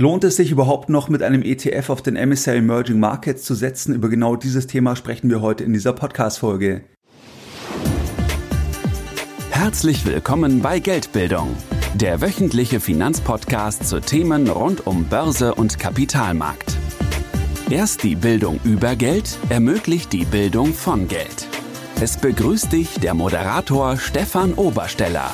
Lohnt es sich überhaupt noch mit einem ETF auf den MSCI Emerging Markets zu setzen? Über genau dieses Thema sprechen wir heute in dieser Podcast-Folge. Herzlich willkommen bei Geldbildung, der wöchentliche Finanzpodcast zu Themen rund um Börse und Kapitalmarkt. Erst die Bildung über Geld ermöglicht die Bildung von Geld. Es begrüßt dich der Moderator Stefan Obersteller.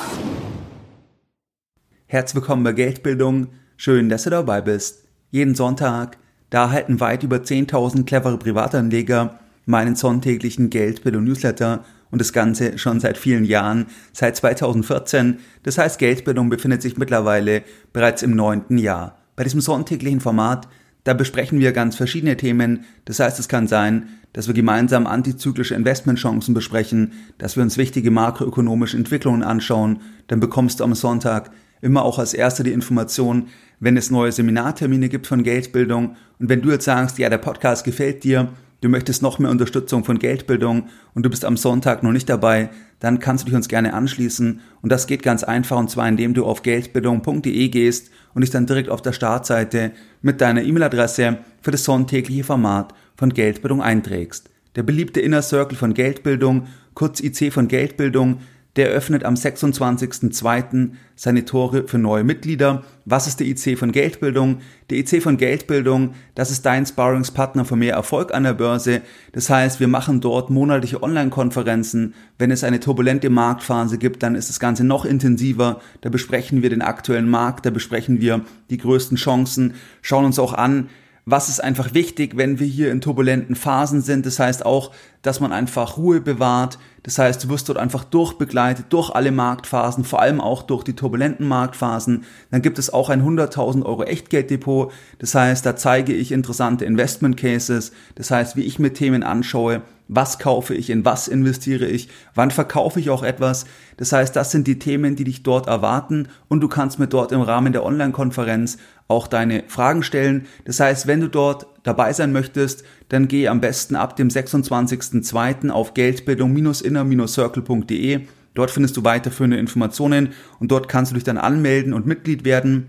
Herzlich willkommen bei Geldbildung Schön, dass du dabei bist. Jeden Sonntag, da halten weit über 10.000 clevere Privatanleger meinen sonntäglichen Geldbildung Newsletter und das Ganze schon seit vielen Jahren, seit 2014. Das heißt, Geldbildung befindet sich mittlerweile bereits im neunten Jahr. Bei diesem sonntäglichen Format, da besprechen wir ganz verschiedene Themen. Das heißt, es kann sein, dass wir gemeinsam antizyklische Investmentchancen besprechen, dass wir uns wichtige makroökonomische Entwicklungen anschauen. Dann bekommst du am Sonntag immer auch als erster die Information, wenn es neue Seminartermine gibt von Geldbildung. Und wenn du jetzt sagst, ja, der Podcast gefällt dir, du möchtest noch mehr Unterstützung von Geldbildung und du bist am Sonntag noch nicht dabei, dann kannst du dich uns gerne anschließen. Und das geht ganz einfach und zwar indem du auf geldbildung.de gehst und dich dann direkt auf der Startseite mit deiner E-Mail-Adresse für das sonntägliche Format von Geldbildung einträgst. Der beliebte Inner Circle von Geldbildung, kurz IC von Geldbildung, der öffnet am 26.02. seine Tore für neue Mitglieder. Was ist der IC von Geldbildung? Der IC von Geldbildung, das ist dein Sparringspartner für mehr Erfolg an der Börse. Das heißt, wir machen dort monatliche Online-Konferenzen. Wenn es eine turbulente Marktphase gibt, dann ist das Ganze noch intensiver. Da besprechen wir den aktuellen Markt, da besprechen wir die größten Chancen, schauen uns auch an, was ist einfach wichtig, wenn wir hier in turbulenten Phasen sind. Das heißt auch, dass man einfach Ruhe bewahrt. Das heißt, du wirst dort einfach durchbegleitet durch alle Marktphasen, vor allem auch durch die turbulenten Marktphasen. Dann gibt es auch ein 100.000 Euro Echtgelddepot. Das heißt, da zeige ich interessante Investment Cases. Das heißt, wie ich mir Themen anschaue, was kaufe ich, in was investiere ich, wann verkaufe ich auch etwas. Das heißt, das sind die Themen, die dich dort erwarten und du kannst mir dort im Rahmen der Online-Konferenz auch deine Fragen stellen. Das heißt, wenn du dort dabei sein möchtest, dann geh am besten ab dem 26.02. auf geldbildung-inner-circle.de. Dort findest du weiterführende Informationen und dort kannst du dich dann anmelden und Mitglied werden.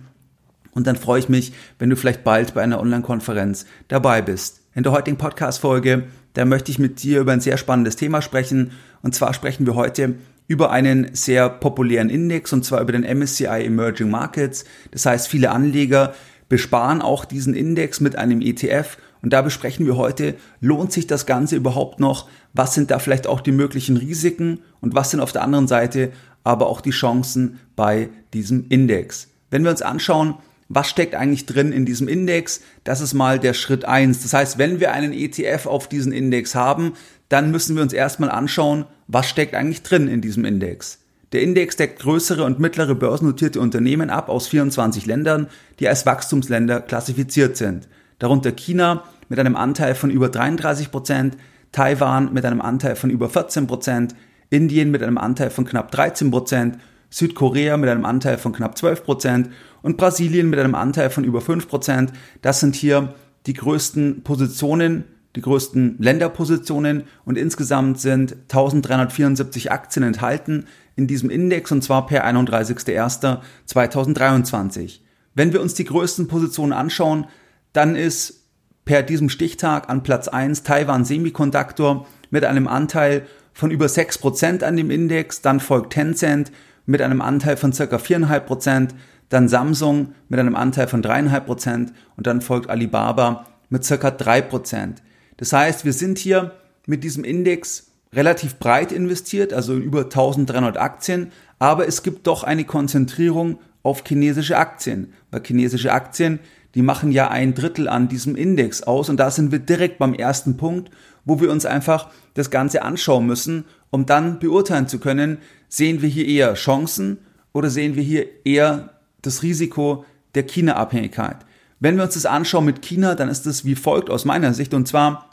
Und dann freue ich mich, wenn du vielleicht bald bei einer Online-Konferenz dabei bist. In der heutigen Podcast-Folge da möchte ich mit dir über ein sehr spannendes Thema sprechen. Und zwar sprechen wir heute über einen sehr populären Index und zwar über den MSCI Emerging Markets. Das heißt, viele Anleger besparen auch diesen Index mit einem ETF und da besprechen wir heute, lohnt sich das Ganze überhaupt noch? Was sind da vielleicht auch die möglichen Risiken und was sind auf der anderen Seite aber auch die Chancen bei diesem Index? Wenn wir uns anschauen, was steckt eigentlich drin in diesem Index? Das ist mal der Schritt eins. Das heißt, wenn wir einen ETF auf diesen Index haben, dann müssen wir uns erstmal anschauen, was steckt eigentlich drin in diesem Index. Der Index deckt größere und mittlere börsennotierte Unternehmen ab aus 24 Ländern, die als Wachstumsländer klassifiziert sind. Darunter China mit einem Anteil von über 33 Prozent, Taiwan mit einem Anteil von über 14 Prozent, Indien mit einem Anteil von knapp 13 Prozent, Südkorea mit einem Anteil von knapp 12 Prozent und Brasilien mit einem Anteil von über 5 Prozent. Das sind hier die größten Positionen, die größten Länderpositionen und insgesamt sind 1374 Aktien enthalten in diesem Index und zwar per 31.01.2023. Wenn wir uns die größten Positionen anschauen, dann ist per diesem Stichtag an Platz 1 Taiwan Semiconductor mit einem Anteil von über 6% an dem Index, dann folgt Tencent mit einem Anteil von ca. 4,5%, dann Samsung mit einem Anteil von 3,5% und dann folgt Alibaba mit ca. 3%. Das heißt, wir sind hier mit diesem Index relativ breit investiert, also in über 1300 Aktien, aber es gibt doch eine Konzentrierung auf chinesische Aktien, weil chinesische Aktien, die machen ja ein Drittel an diesem Index aus. Und da sind wir direkt beim ersten Punkt, wo wir uns einfach das Ganze anschauen müssen, um dann beurteilen zu können, sehen wir hier eher Chancen oder sehen wir hier eher das Risiko der China-Abhängigkeit? Wenn wir uns das anschauen mit China, dann ist es wie folgt aus meiner Sicht. Und zwar,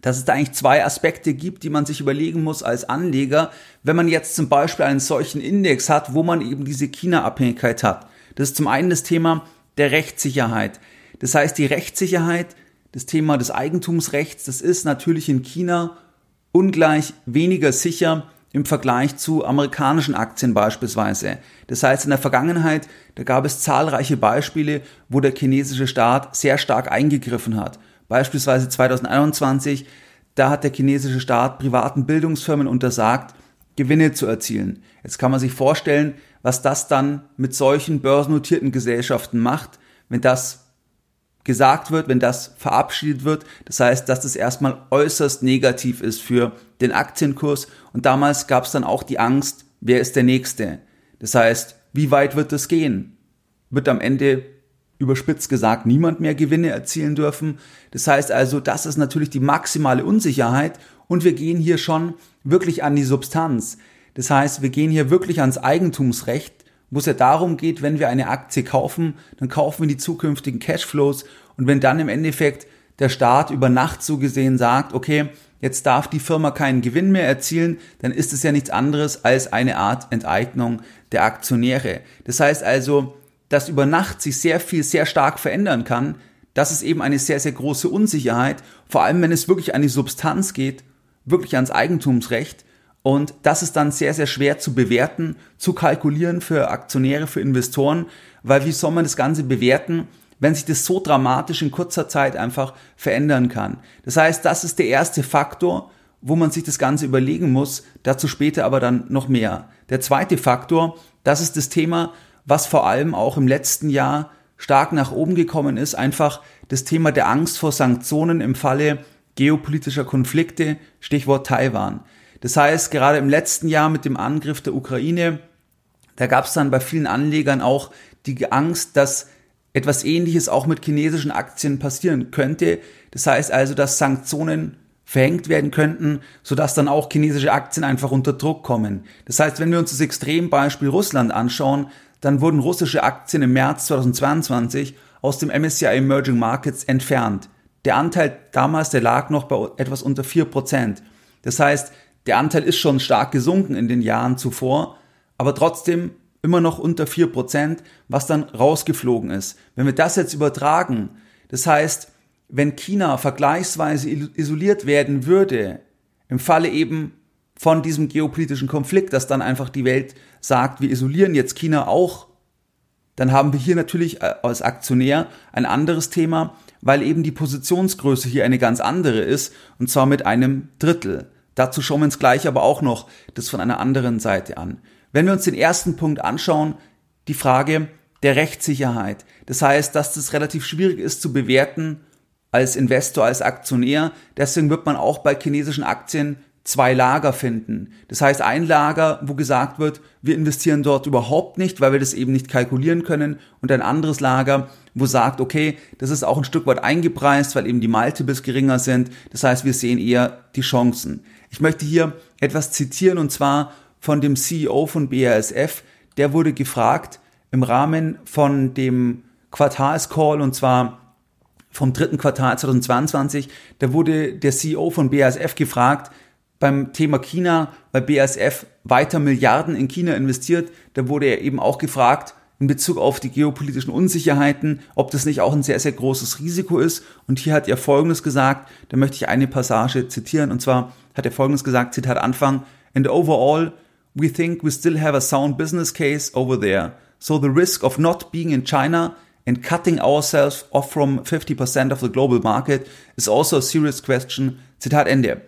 dass es da eigentlich zwei Aspekte gibt, die man sich überlegen muss als Anleger, wenn man jetzt zum Beispiel einen solchen Index hat, wo man eben diese China-Abhängigkeit hat. Das ist zum einen das Thema der Rechtssicherheit. Das heißt, die Rechtssicherheit, das Thema des Eigentumsrechts, das ist natürlich in China ungleich weniger sicher im Vergleich zu amerikanischen Aktien beispielsweise. Das heißt, in der Vergangenheit, da gab es zahlreiche Beispiele, wo der chinesische Staat sehr stark eingegriffen hat. Beispielsweise 2021, da hat der chinesische Staat privaten Bildungsfirmen untersagt, Gewinne zu erzielen. Jetzt kann man sich vorstellen, was das dann mit solchen börsennotierten Gesellschaften macht, wenn das gesagt wird, wenn das verabschiedet wird. Das heißt, dass das erstmal äußerst negativ ist für den Aktienkurs. Und damals gab es dann auch die Angst, wer ist der Nächste? Das heißt, wie weit wird das gehen? Wird am Ende überspitzt gesagt niemand mehr Gewinne erzielen dürfen? Das heißt also, das ist natürlich die maximale Unsicherheit und wir gehen hier schon wirklich an die Substanz. Das heißt, wir gehen hier wirklich ans Eigentumsrecht wo es ja darum geht, wenn wir eine Aktie kaufen, dann kaufen wir die zukünftigen Cashflows und wenn dann im Endeffekt der Staat über Nacht so gesehen sagt, okay, jetzt darf die Firma keinen Gewinn mehr erzielen, dann ist es ja nichts anderes als eine Art Enteignung der Aktionäre. Das heißt also, dass über Nacht sich sehr viel sehr stark verändern kann, das ist eben eine sehr, sehr große Unsicherheit, vor allem wenn es wirklich an die Substanz geht, wirklich ans Eigentumsrecht. Und das ist dann sehr, sehr schwer zu bewerten, zu kalkulieren für Aktionäre, für Investoren, weil wie soll man das Ganze bewerten, wenn sich das so dramatisch in kurzer Zeit einfach verändern kann. Das heißt, das ist der erste Faktor, wo man sich das Ganze überlegen muss, dazu später aber dann noch mehr. Der zweite Faktor, das ist das Thema, was vor allem auch im letzten Jahr stark nach oben gekommen ist, einfach das Thema der Angst vor Sanktionen im Falle geopolitischer Konflikte, Stichwort Taiwan. Das heißt, gerade im letzten Jahr mit dem Angriff der Ukraine, da gab es dann bei vielen Anlegern auch die Angst, dass etwas Ähnliches auch mit chinesischen Aktien passieren könnte. Das heißt also, dass Sanktionen verhängt werden könnten, sodass dann auch chinesische Aktien einfach unter Druck kommen. Das heißt, wenn wir uns das Extrembeispiel Russland anschauen, dann wurden russische Aktien im März 2022 aus dem MSCI Emerging Markets entfernt. Der Anteil damals, der lag noch bei etwas unter 4%. Das heißt, der Anteil ist schon stark gesunken in den Jahren zuvor, aber trotzdem immer noch unter vier Prozent, was dann rausgeflogen ist. Wenn wir das jetzt übertragen, das heißt, wenn China vergleichsweise isoliert werden würde, im Falle eben von diesem geopolitischen Konflikt, dass dann einfach die Welt sagt, wir isolieren jetzt China auch, dann haben wir hier natürlich äh, als Aktionär ein anderes Thema, weil eben die Positionsgröße hier eine ganz andere ist, und zwar mit einem Drittel. Dazu schauen wir uns gleich aber auch noch das von einer anderen Seite an. Wenn wir uns den ersten Punkt anschauen, die Frage der Rechtssicherheit. Das heißt, dass das relativ schwierig ist zu bewerten als Investor, als Aktionär. Deswegen wird man auch bei chinesischen Aktien zwei Lager finden. Das heißt, ein Lager, wo gesagt wird, wir investieren dort überhaupt nicht, weil wir das eben nicht kalkulieren können. Und ein anderes Lager, wo sagt, okay, das ist auch ein Stück weit eingepreist, weil eben die Multiples geringer sind. Das heißt, wir sehen eher die Chancen. Ich möchte hier etwas zitieren und zwar von dem CEO von BASF. Der wurde gefragt im Rahmen von dem Quartalscall und zwar vom dritten Quartal 2022. Da wurde der CEO von BASF gefragt beim Thema China, weil BASF weiter Milliarden in China investiert. Da wurde er eben auch gefragt, in Bezug auf die geopolitischen Unsicherheiten, ob das nicht auch ein sehr, sehr großes Risiko ist. Und hier hat er Folgendes gesagt, da möchte ich eine Passage zitieren, und zwar hat er Folgendes gesagt, Zitat Anfang, and overall, we think we still have a sound business case over there. So the risk of not being in China and cutting ourselves off from 50% of the global market is also a serious question. Zitat Ende.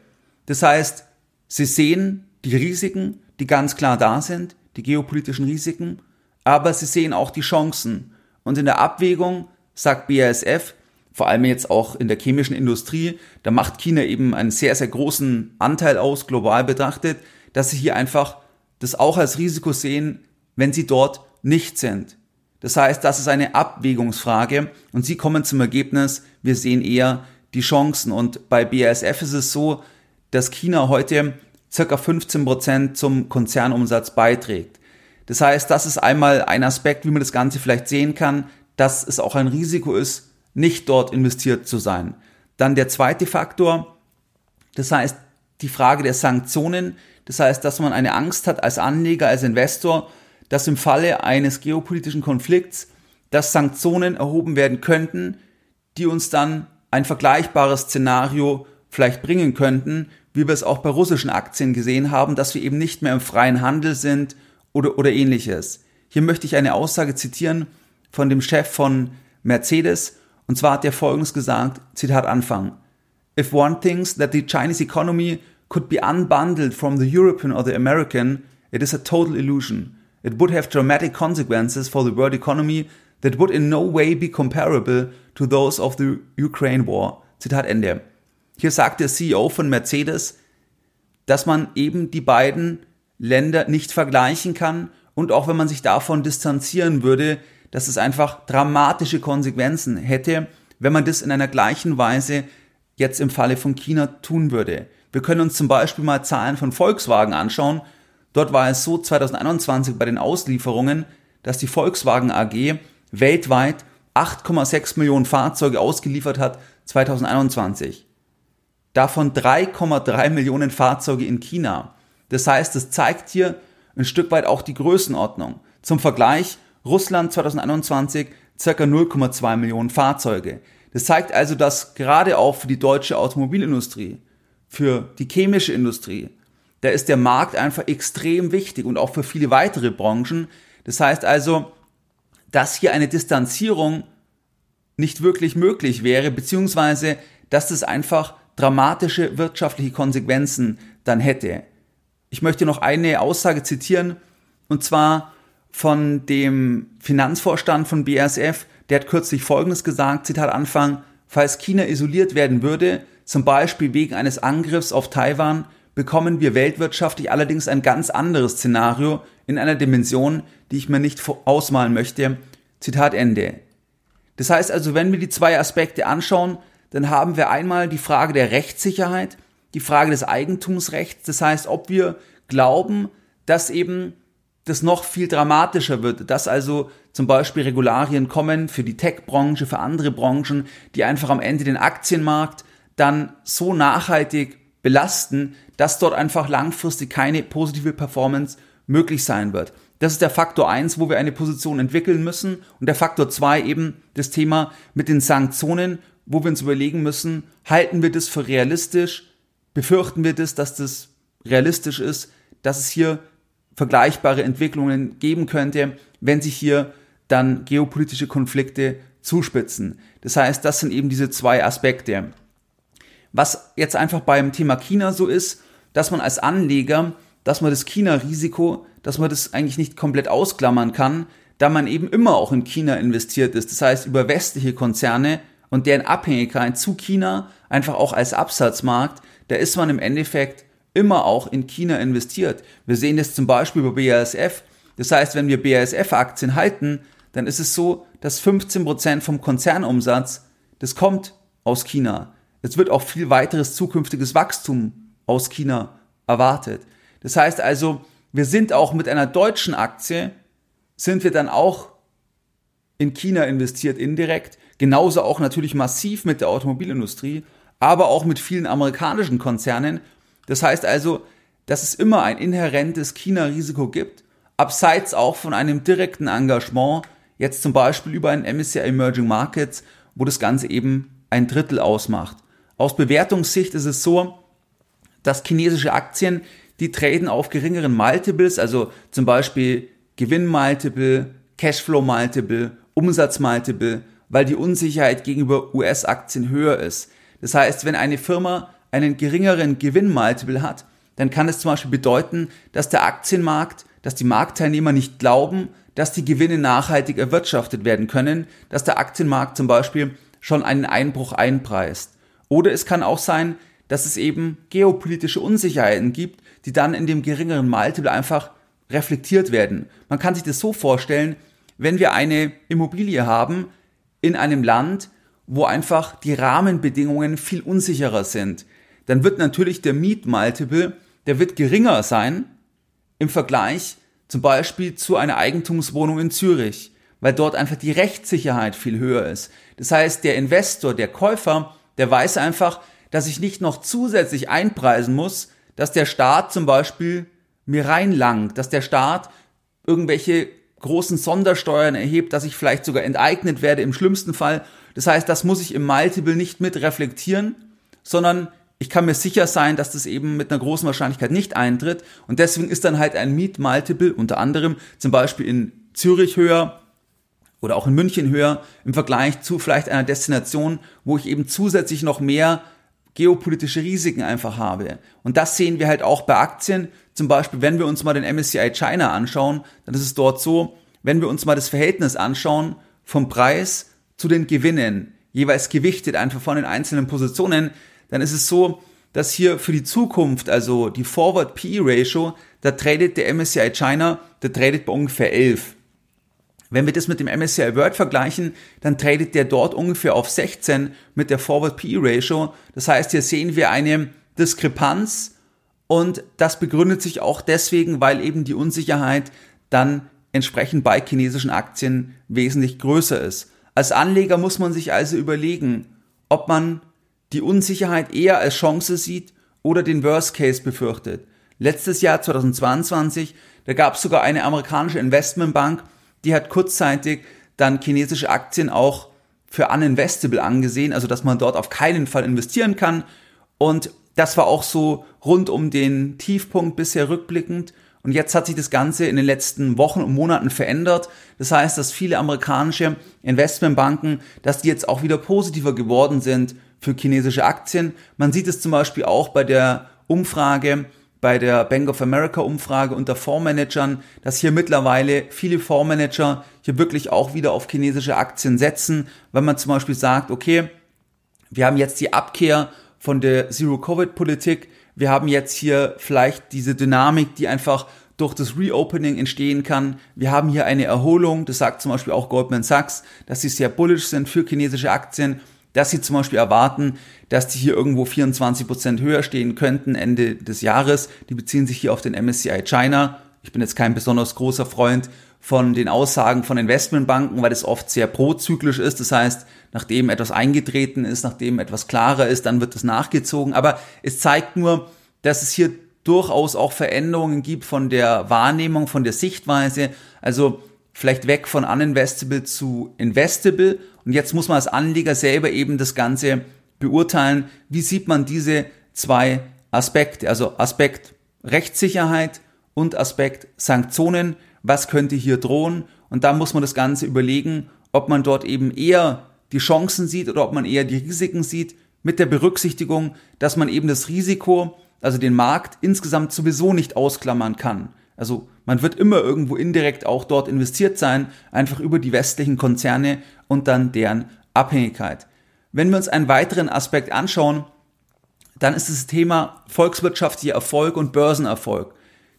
Das heißt, sie sehen die Risiken, die ganz klar da sind, die geopolitischen Risiken, aber sie sehen auch die Chancen. Und in der Abwägung sagt BASF, vor allem jetzt auch in der chemischen Industrie, da macht China eben einen sehr, sehr großen Anteil aus, global betrachtet, dass sie hier einfach das auch als Risiko sehen, wenn sie dort nicht sind. Das heißt, das ist eine Abwägungsfrage und sie kommen zum Ergebnis, wir sehen eher die Chancen. Und bei BASF ist es so, dass China heute circa 15 Prozent zum Konzernumsatz beiträgt. Das heißt, das ist einmal ein Aspekt, wie man das Ganze vielleicht sehen kann, dass es auch ein Risiko ist, nicht dort investiert zu sein. Dann der zweite Faktor, das heißt die Frage der Sanktionen, das heißt, dass man eine Angst hat als Anleger, als Investor, dass im Falle eines geopolitischen Konflikts, dass Sanktionen erhoben werden könnten, die uns dann ein vergleichbares Szenario vielleicht bringen könnten, wie wir es auch bei russischen Aktien gesehen haben, dass wir eben nicht mehr im freien Handel sind oder, oder ähnliches. Hier möchte ich eine Aussage zitieren von dem Chef von Mercedes, und zwar hat er folgendes gesagt, Zitat Anfang. If one thinks that the Chinese economy could be unbundled from the European or the American, it is a total illusion. It would have dramatic consequences for the world economy that would in no way be comparable to those of the Ukraine war. Zitat Ende. Hier sagt der CEO von Mercedes, dass man eben die beiden Länder nicht vergleichen kann und auch wenn man sich davon distanzieren würde, dass es einfach dramatische Konsequenzen hätte, wenn man das in einer gleichen Weise jetzt im Falle von China tun würde. Wir können uns zum Beispiel mal Zahlen von Volkswagen anschauen. Dort war es so 2021 bei den Auslieferungen, dass die Volkswagen AG weltweit 8,6 Millionen Fahrzeuge ausgeliefert hat 2021. Davon 3,3 Millionen Fahrzeuge in China. Das heißt, es zeigt hier ein Stück weit auch die Größenordnung. Zum Vergleich, Russland 2021 circa 0,2 Millionen Fahrzeuge. Das zeigt also, dass gerade auch für die deutsche Automobilindustrie, für die chemische Industrie, da ist der Markt einfach extrem wichtig und auch für viele weitere Branchen. Das heißt also, dass hier eine Distanzierung nicht wirklich möglich wäre, beziehungsweise dass das einfach dramatische wirtschaftliche Konsequenzen dann hätte. Ich möchte noch eine Aussage zitieren, und zwar von dem Finanzvorstand von BASF, der hat kürzlich Folgendes gesagt, Zitat Anfang, falls China isoliert werden würde, zum Beispiel wegen eines Angriffs auf Taiwan, bekommen wir weltwirtschaftlich allerdings ein ganz anderes Szenario in einer Dimension, die ich mir nicht ausmalen möchte. Zitat Ende. Das heißt also, wenn wir die zwei Aspekte anschauen, dann haben wir einmal die Frage der Rechtssicherheit, die Frage des Eigentumsrechts. Das heißt, ob wir glauben, dass eben das noch viel dramatischer wird, dass also zum Beispiel Regularien kommen für die Tech-Branche, für andere Branchen, die einfach am Ende den Aktienmarkt dann so nachhaltig belasten, dass dort einfach langfristig keine positive Performance möglich sein wird. Das ist der Faktor eins, wo wir eine Position entwickeln müssen. Und der Faktor zwei eben das Thema mit den Sanktionen, wo wir uns überlegen müssen, halten wir das für realistisch? Befürchten wir das, dass das realistisch ist, dass es hier vergleichbare Entwicklungen geben könnte, wenn sich hier dann geopolitische Konflikte zuspitzen. Das heißt, das sind eben diese zwei Aspekte. Was jetzt einfach beim Thema China so ist, dass man als Anleger, dass man das China-Risiko, dass man das eigentlich nicht komplett ausklammern kann, da man eben immer auch in China investiert ist. Das heißt, über westliche Konzerne und deren Abhängigkeit zu China einfach auch als Absatzmarkt, da ist man im Endeffekt immer auch in China investiert. Wir sehen das zum Beispiel bei BASF. Das heißt, wenn wir BASF-Aktien halten, dann ist es so, dass 15% vom Konzernumsatz, das kommt aus China. Es wird auch viel weiteres zukünftiges Wachstum aus China erwartet. Das heißt also, wir sind auch mit einer deutschen Aktie, sind wir dann auch in China investiert indirekt, genauso auch natürlich massiv mit der Automobilindustrie, aber auch mit vielen amerikanischen Konzernen. Das heißt also, dass es immer ein inhärentes China-Risiko gibt, abseits auch von einem direkten Engagement, jetzt zum Beispiel über ein MSCI Emerging Markets, wo das Ganze eben ein Drittel ausmacht. Aus Bewertungssicht ist es so, dass chinesische Aktien, die traden auf geringeren Multiples, also zum Beispiel Gewinnmultiple, Cashflow-Multiple, Umsatzmultiple, weil die Unsicherheit gegenüber US-Aktien höher ist. Das heißt, wenn eine Firma einen geringeren Gewinnmultiple hat, dann kann es zum Beispiel bedeuten, dass der Aktienmarkt, dass die Marktteilnehmer nicht glauben, dass die Gewinne nachhaltig erwirtschaftet werden können, dass der Aktienmarkt zum Beispiel schon einen Einbruch einpreist. Oder es kann auch sein, dass es eben geopolitische Unsicherheiten gibt, die dann in dem geringeren Multiple einfach reflektiert werden. Man kann sich das so vorstellen, wenn wir eine Immobilie haben in einem Land, wo einfach die Rahmenbedingungen viel unsicherer sind, dann wird natürlich der Mietmultiple, der wird geringer sein im Vergleich zum Beispiel zu einer Eigentumswohnung in Zürich, weil dort einfach die Rechtssicherheit viel höher ist. Das heißt, der Investor, der Käufer, der weiß einfach, dass ich nicht noch zusätzlich einpreisen muss, dass der Staat zum Beispiel mir reinlangt, dass der Staat irgendwelche großen Sondersteuern erhebt, dass ich vielleicht sogar enteignet werde im schlimmsten Fall. Das heißt, das muss ich im Multiple nicht mit reflektieren, sondern ich kann mir sicher sein, dass das eben mit einer großen Wahrscheinlichkeit nicht eintritt. Und deswegen ist dann halt ein Meet Multiple unter anderem zum Beispiel in Zürich höher oder auch in München höher im Vergleich zu vielleicht einer Destination, wo ich eben zusätzlich noch mehr geopolitische Risiken einfach habe. Und das sehen wir halt auch bei Aktien. Zum Beispiel, wenn wir uns mal den MSCI China anschauen, dann ist es dort so, wenn wir uns mal das Verhältnis anschauen vom Preis zu den Gewinnen, jeweils gewichtet einfach von den einzelnen Positionen, dann ist es so, dass hier für die Zukunft, also die Forward PE Ratio, da tradet der MSCI China, der tradet bei ungefähr 11. Wenn wir das mit dem MSCI World vergleichen, dann tradet der dort ungefähr auf 16 mit der Forward PE Ratio. Das heißt, hier sehen wir eine Diskrepanz und das begründet sich auch deswegen, weil eben die Unsicherheit dann entsprechend bei chinesischen Aktien wesentlich größer ist. Als Anleger muss man sich also überlegen, ob man die Unsicherheit eher als Chance sieht oder den Worst Case befürchtet. Letztes Jahr 2022, da gab es sogar eine amerikanische Investmentbank, die hat kurzzeitig dann chinesische Aktien auch für uninvestable angesehen, also dass man dort auf keinen Fall investieren kann. Und das war auch so rund um den Tiefpunkt bisher rückblickend. Und jetzt hat sich das Ganze in den letzten Wochen und Monaten verändert. Das heißt, dass viele amerikanische Investmentbanken, dass die jetzt auch wieder positiver geworden sind für chinesische Aktien. Man sieht es zum Beispiel auch bei der Umfrage, bei der Bank of America Umfrage unter Fondsmanagern, dass hier mittlerweile viele Fondsmanager hier wirklich auch wieder auf chinesische Aktien setzen, wenn man zum Beispiel sagt, okay, wir haben jetzt die Abkehr von der Zero-Covid-Politik, wir haben jetzt hier vielleicht diese Dynamik, die einfach durch das Reopening entstehen kann. Wir haben hier eine Erholung, das sagt zum Beispiel auch Goldman Sachs, dass sie sehr bullish sind für chinesische Aktien dass sie zum Beispiel erwarten, dass die hier irgendwo 24 Prozent höher stehen könnten Ende des Jahres. Die beziehen sich hier auf den MSCI China. Ich bin jetzt kein besonders großer Freund von den Aussagen von Investmentbanken, weil das oft sehr prozyklisch ist. Das heißt, nachdem etwas eingetreten ist, nachdem etwas klarer ist, dann wird das nachgezogen. Aber es zeigt nur, dass es hier durchaus auch Veränderungen gibt von der Wahrnehmung, von der Sichtweise. Also vielleicht weg von uninvestable zu investable. Und jetzt muss man als Anleger selber eben das Ganze beurteilen. Wie sieht man diese zwei Aspekte? Also Aspekt Rechtssicherheit und Aspekt Sanktionen. Was könnte hier drohen? Und da muss man das Ganze überlegen, ob man dort eben eher die Chancen sieht oder ob man eher die Risiken sieht, mit der Berücksichtigung, dass man eben das Risiko, also den Markt insgesamt sowieso nicht ausklammern kann. Also man wird immer irgendwo indirekt auch dort investiert sein, einfach über die westlichen Konzerne und dann deren Abhängigkeit. Wenn wir uns einen weiteren Aspekt anschauen, dann ist das Thema volkswirtschaftlicher Erfolg und Börsenerfolg.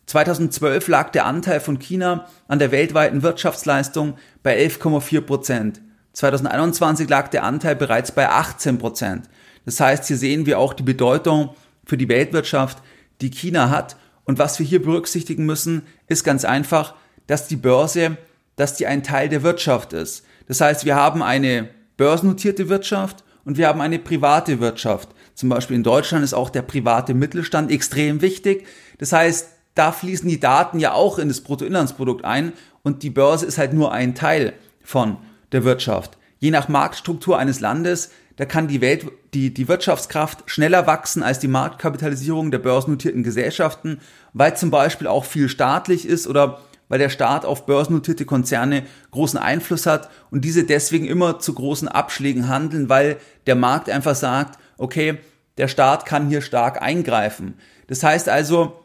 2012 lag der Anteil von China an der weltweiten Wirtschaftsleistung bei 11,4 Prozent. 2021 lag der Anteil bereits bei 18 Prozent. Das heißt, hier sehen wir auch die Bedeutung für die Weltwirtschaft, die China hat und was wir hier berücksichtigen müssen, ist ganz einfach, dass die Börse, dass die ein Teil der Wirtschaft ist. Das heißt, wir haben eine börsennotierte Wirtschaft und wir haben eine private Wirtschaft. Zum Beispiel in Deutschland ist auch der private Mittelstand extrem wichtig. Das heißt, da fließen die Daten ja auch in das Bruttoinlandsprodukt ein und die Börse ist halt nur ein Teil von der Wirtschaft. Je nach Marktstruktur eines Landes da kann die Welt, die, die Wirtschaftskraft schneller wachsen als die Marktkapitalisierung der börsennotierten Gesellschaften, weil zum Beispiel auch viel staatlich ist oder weil der Staat auf börsennotierte Konzerne großen Einfluss hat und diese deswegen immer zu großen Abschlägen handeln, weil der Markt einfach sagt, okay, der Staat kann hier stark eingreifen. Das heißt also,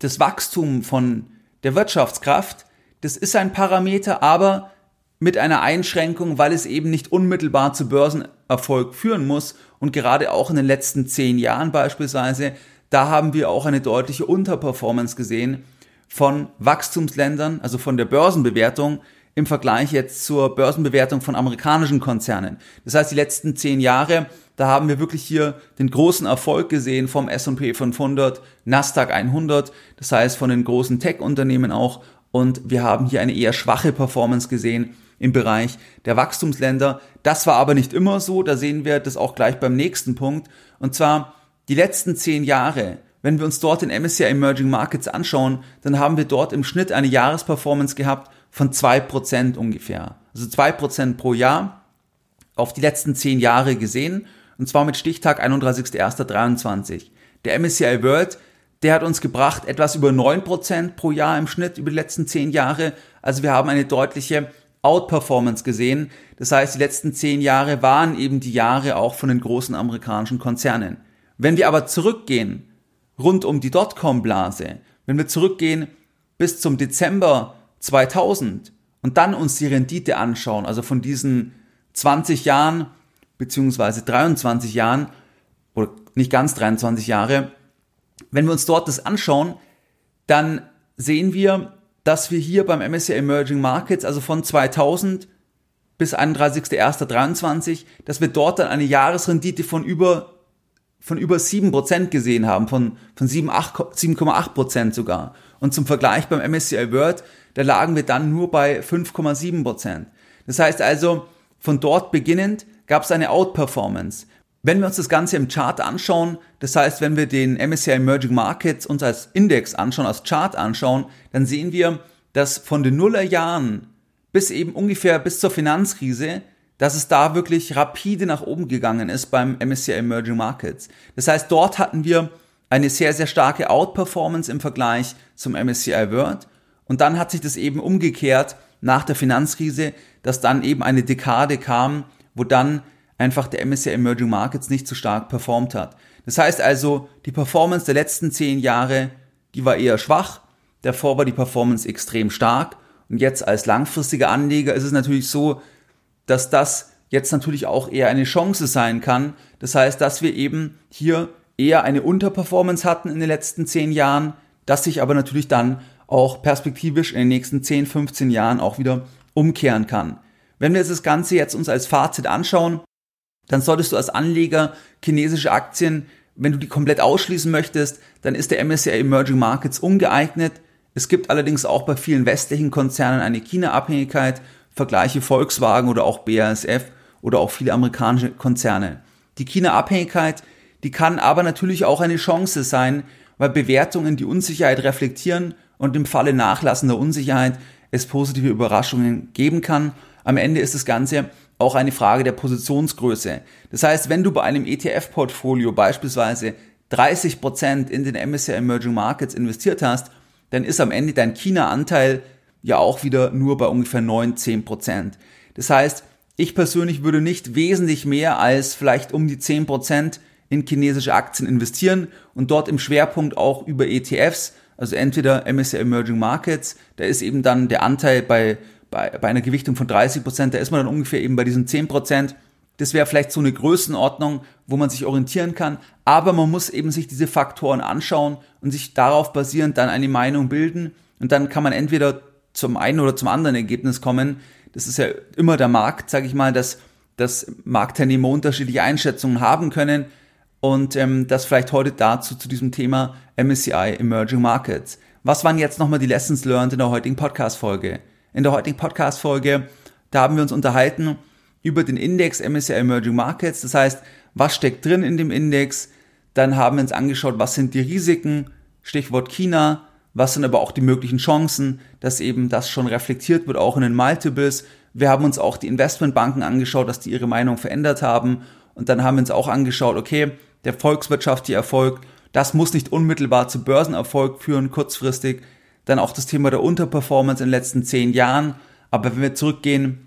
das Wachstum von der Wirtschaftskraft, das ist ein Parameter, aber mit einer Einschränkung, weil es eben nicht unmittelbar zu Börsenerfolg führen muss. Und gerade auch in den letzten zehn Jahren beispielsweise, da haben wir auch eine deutliche Unterperformance gesehen von Wachstumsländern, also von der Börsenbewertung im Vergleich jetzt zur Börsenbewertung von amerikanischen Konzernen. Das heißt, die letzten zehn Jahre, da haben wir wirklich hier den großen Erfolg gesehen vom S&P 500, Nasdaq 100, das heißt von den großen Tech-Unternehmen auch. Und wir haben hier eine eher schwache Performance gesehen im Bereich der Wachstumsländer. Das war aber nicht immer so, da sehen wir das auch gleich beim nächsten Punkt. Und zwar die letzten zehn Jahre, wenn wir uns dort den MSCI Emerging Markets anschauen, dann haben wir dort im Schnitt eine Jahresperformance gehabt von zwei Prozent ungefähr. Also zwei Prozent pro Jahr auf die letzten zehn Jahre gesehen. Und zwar mit Stichtag 31.01.23. Der MSCI World, der hat uns gebracht etwas über 9% pro Jahr im Schnitt über die letzten 10 Jahre. Also wir haben eine deutliche Outperformance gesehen. Das heißt, die letzten 10 Jahre waren eben die Jahre auch von den großen amerikanischen Konzernen. Wenn wir aber zurückgehen, rund um die Dotcom-Blase, wenn wir zurückgehen bis zum Dezember 2000 und dann uns die Rendite anschauen, also von diesen 20 Jahren beziehungsweise 23 Jahren oder nicht ganz 23 Jahre, wenn wir uns dort das anschauen, dann sehen wir, dass wir hier beim MSCI Emerging Markets, also von 2000 bis 31.01.23, dass wir dort dann eine Jahresrendite von über von über 7% gesehen haben, von, von 7,8% sogar. Und zum Vergleich beim MSCI World, da lagen wir dann nur bei 5,7%. Das heißt also, von dort beginnend gab es eine Outperformance. Wenn wir uns das Ganze im Chart anschauen, das heißt, wenn wir den MSCI Emerging Markets uns als Index anschauen, als Chart anschauen, dann sehen wir, dass von den Nullerjahren bis eben ungefähr bis zur Finanzkrise, dass es da wirklich rapide nach oben gegangen ist beim MSCI Emerging Markets. Das heißt, dort hatten wir eine sehr, sehr starke Outperformance im Vergleich zum MSCI World. Und dann hat sich das eben umgekehrt nach der Finanzkrise, dass dann eben eine Dekade kam, wo dann einfach der MSCI Emerging Markets nicht so stark performt hat. Das heißt also, die Performance der letzten zehn Jahre, die war eher schwach. Davor war die Performance extrem stark. Und jetzt als langfristiger Anleger ist es natürlich so, dass das jetzt natürlich auch eher eine Chance sein kann. Das heißt, dass wir eben hier eher eine Unterperformance hatten in den letzten zehn Jahren, dass sich aber natürlich dann auch perspektivisch in den nächsten 10, 15 Jahren auch wieder umkehren kann. Wenn wir das Ganze jetzt uns als Fazit anschauen, dann solltest du als Anleger chinesische Aktien, wenn du die komplett ausschließen möchtest, dann ist der MSCI Emerging Markets ungeeignet. Es gibt allerdings auch bei vielen westlichen Konzernen eine China-Abhängigkeit, vergleiche Volkswagen oder auch BASF oder auch viele amerikanische Konzerne. Die China-Abhängigkeit, die kann aber natürlich auch eine Chance sein, weil Bewertungen die Unsicherheit reflektieren und im Falle nachlassender Unsicherheit es positive Überraschungen geben kann. Am Ende ist das Ganze auch eine Frage der Positionsgröße. Das heißt, wenn du bei einem ETF-Portfolio beispielsweise 30% in den MSCI Emerging Markets investiert hast, dann ist am Ende dein China-Anteil ja auch wieder nur bei ungefähr 9, 10%. Das heißt, ich persönlich würde nicht wesentlich mehr als vielleicht um die 10% in chinesische Aktien investieren und dort im Schwerpunkt auch über ETFs, also entweder MSCI Emerging Markets, da ist eben dann der Anteil bei bei, bei einer Gewichtung von 30 Prozent, da ist man dann ungefähr eben bei diesen 10 Prozent. Das wäre vielleicht so eine Größenordnung, wo man sich orientieren kann. Aber man muss eben sich diese Faktoren anschauen und sich darauf basierend dann eine Meinung bilden. Und dann kann man entweder zum einen oder zum anderen Ergebnis kommen. Das ist ja immer der Markt, sage ich mal, dass, dass Marktteilnehmer unterschiedliche Einschätzungen haben können. Und ähm, das vielleicht heute dazu zu diesem Thema MSCI Emerging Markets. Was waren jetzt nochmal die Lessons learned in der heutigen Podcast-Folge? In der heutigen Podcast-Folge, da haben wir uns unterhalten über den Index MSCI Emerging Markets. Das heißt, was steckt drin in dem Index? Dann haben wir uns angeschaut, was sind die Risiken? Stichwort China. Was sind aber auch die möglichen Chancen, dass eben das schon reflektiert wird, auch in den Multiples. Wir haben uns auch die Investmentbanken angeschaut, dass die ihre Meinung verändert haben. Und dann haben wir uns auch angeschaut, okay, der volkswirtschaftliche Erfolg, das muss nicht unmittelbar zu Börsenerfolg führen, kurzfristig. Dann auch das Thema der Unterperformance in den letzten zehn Jahren. Aber wenn wir zurückgehen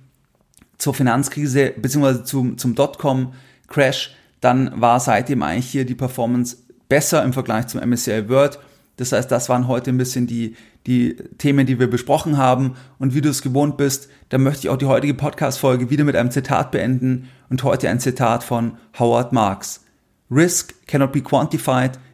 zur Finanzkrise bzw. zum, zum Dotcom-Crash, dann war seitdem eigentlich hier die Performance besser im Vergleich zum MSCI World. Das heißt, das waren heute ein bisschen die, die Themen, die wir besprochen haben. Und wie du es gewohnt bist, dann möchte ich auch die heutige Podcast-Folge wieder mit einem Zitat beenden und heute ein Zitat von Howard Marks. Risk cannot be quantified